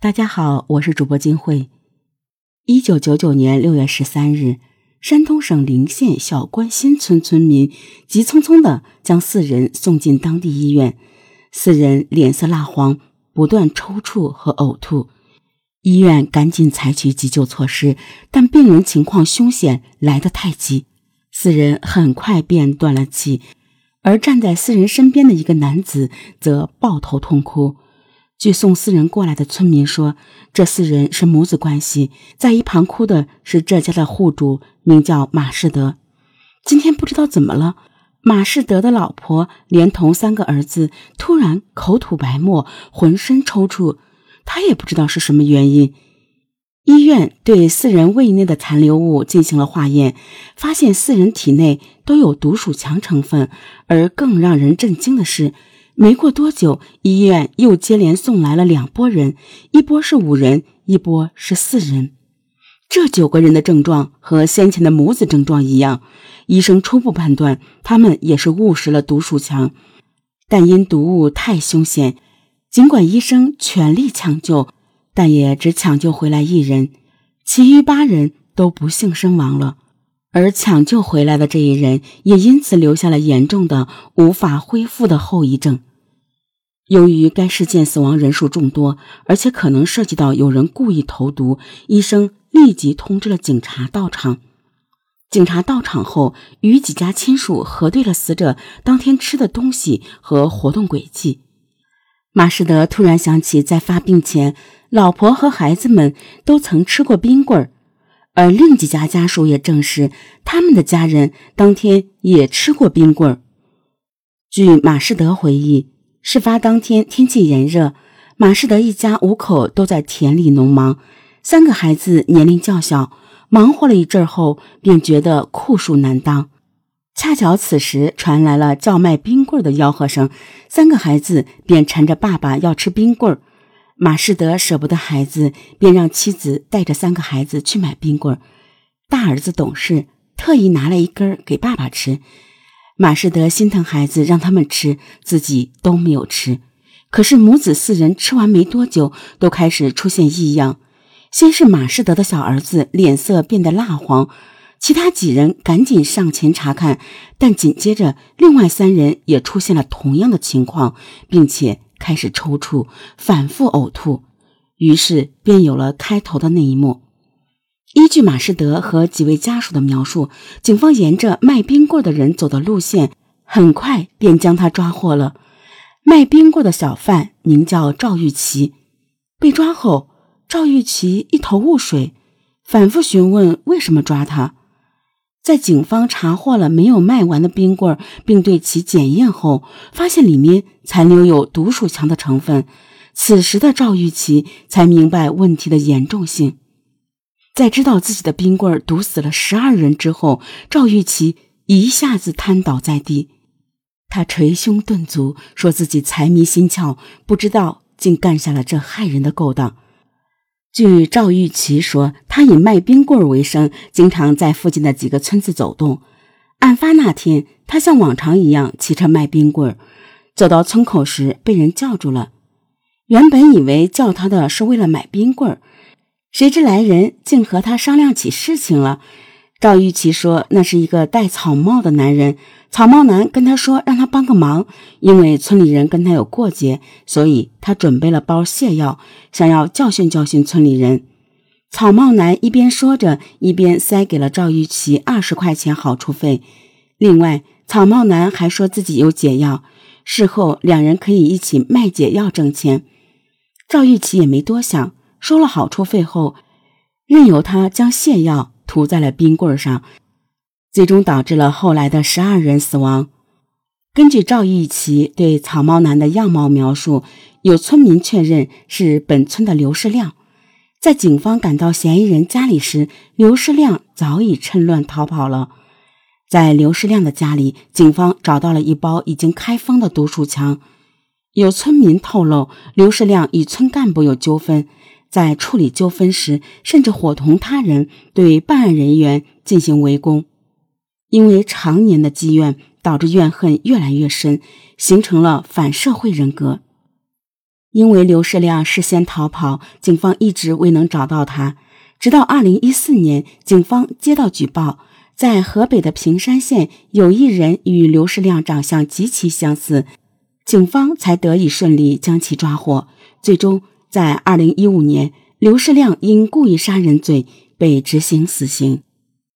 大家好，我是主播金慧。一九九九年六月十三日，山东省临县小关新村村民急匆匆的将四人送进当地医院，四人脸色蜡黄，不断抽搐和呕吐。医院赶紧采取急救措施，但病人情况凶险，来得太急，四人很快便断了气。而站在四人身边的一个男子则抱头痛哭。据送四人过来的村民说，这四人是母子关系。在一旁哭的是这家的户主，名叫马士德。今天不知道怎么了，马士德的老婆连同三个儿子突然口吐白沫，浑身抽搐。他也不知道是什么原因。医院对四人胃内的残留物进行了化验，发现四人体内都有毒鼠强成分。而更让人震惊的是。没过多久，医院又接连送来了两拨人，一波是五人，一波是四人。这九个人的症状和先前的母子症状一样，医生初步判断他们也是误食了毒鼠强，但因毒物太凶险，尽管医生全力抢救，但也只抢救回来一人，其余八人都不幸身亡了。而抢救回来的这一人也因此留下了严重的无法恢复的后遗症。由于该事件死亡人数众多，而且可能涉及到有人故意投毒，医生立即通知了警察到场。警察到场后，与几家亲属核对了死者当天吃的东西和活动轨迹。马士德突然想起，在发病前，老婆和孩子们都曾吃过冰棍儿，而另几家家属也证实，他们的家人当天也吃过冰棍儿。据马士德回忆。事发当天天气炎热，马士德一家五口都在田里农忙，三个孩子年龄较小，忙活了一阵后便觉得酷暑难当。恰巧此时传来了叫卖冰棍的吆喝声，三个孩子便缠着爸爸要吃冰棍马士德舍不得孩子，便让妻子带着三个孩子去买冰棍大儿子懂事，特意拿了一根给爸爸吃。马士德心疼孩子，让他们吃，自己都没有吃。可是母子四人吃完没多久，都开始出现异样。先是马士德的小儿子脸色变得蜡黄，其他几人赶紧上前查看，但紧接着另外三人也出现了同样的情况，并且开始抽搐、反复呕吐。于是便有了开头的那一幕。依据马士德和几位家属的描述，警方沿着卖冰棍的人走的路线，很快便将他抓获了。卖冰棍的小贩名叫赵玉琪。被抓后，赵玉琪一头雾水，反复询问为什么抓他。在警方查获了没有卖完的冰棍，并对其检验后，发现里面残留有毒鼠强的成分。此时的赵玉琪才明白问题的严重性。在知道自己的冰棍毒死了十二人之后，赵玉琪一下子瘫倒在地。他捶胸顿足，说自己财迷心窍，不知道竟干下了这害人的勾当。据赵玉琪说，他以卖冰棍为生，经常在附近的几个村子走动。案发那天，他像往常一样骑车卖冰棍，走到村口时被人叫住了。原本以为叫他的是为了买冰棍儿。谁知来人竟和他商量起事情了。赵玉琪说：“那是一个戴草帽的男人。草帽男跟他说，让他帮个忙，因为村里人跟他有过节，所以他准备了包泻药，想要教训教训村里人。”草帽男一边说着，一边塞给了赵玉琪二十块钱好处费。另外，草帽男还说自己有解药，事后两人可以一起卖解药挣钱。赵玉琪也没多想。收了好处费后，任由他将泻药涂在了冰棍上，最终导致了后来的十二人死亡。根据赵玉琪对草帽男的样貌描述，有村民确认是本村的刘世亮。在警方赶到嫌疑人家里时，刘世亮早已趁乱逃跑了。在刘世亮的家里，警方找到了一包已经开封的毒鼠强。有村民透露，刘世亮与村干部有纠纷。在处理纠纷时，甚至伙同他人对办案人员进行围攻，因为常年的积怨，导致怨恨越来越深，形成了反社会人格。因为刘世亮事先逃跑，警方一直未能找到他。直到二零一四年，警方接到举报，在河北的平山县有一人与刘世亮长相极其相似，警方才得以顺利将其抓获。最终，在二零一五年，刘世亮因故意杀人罪被执行死刑。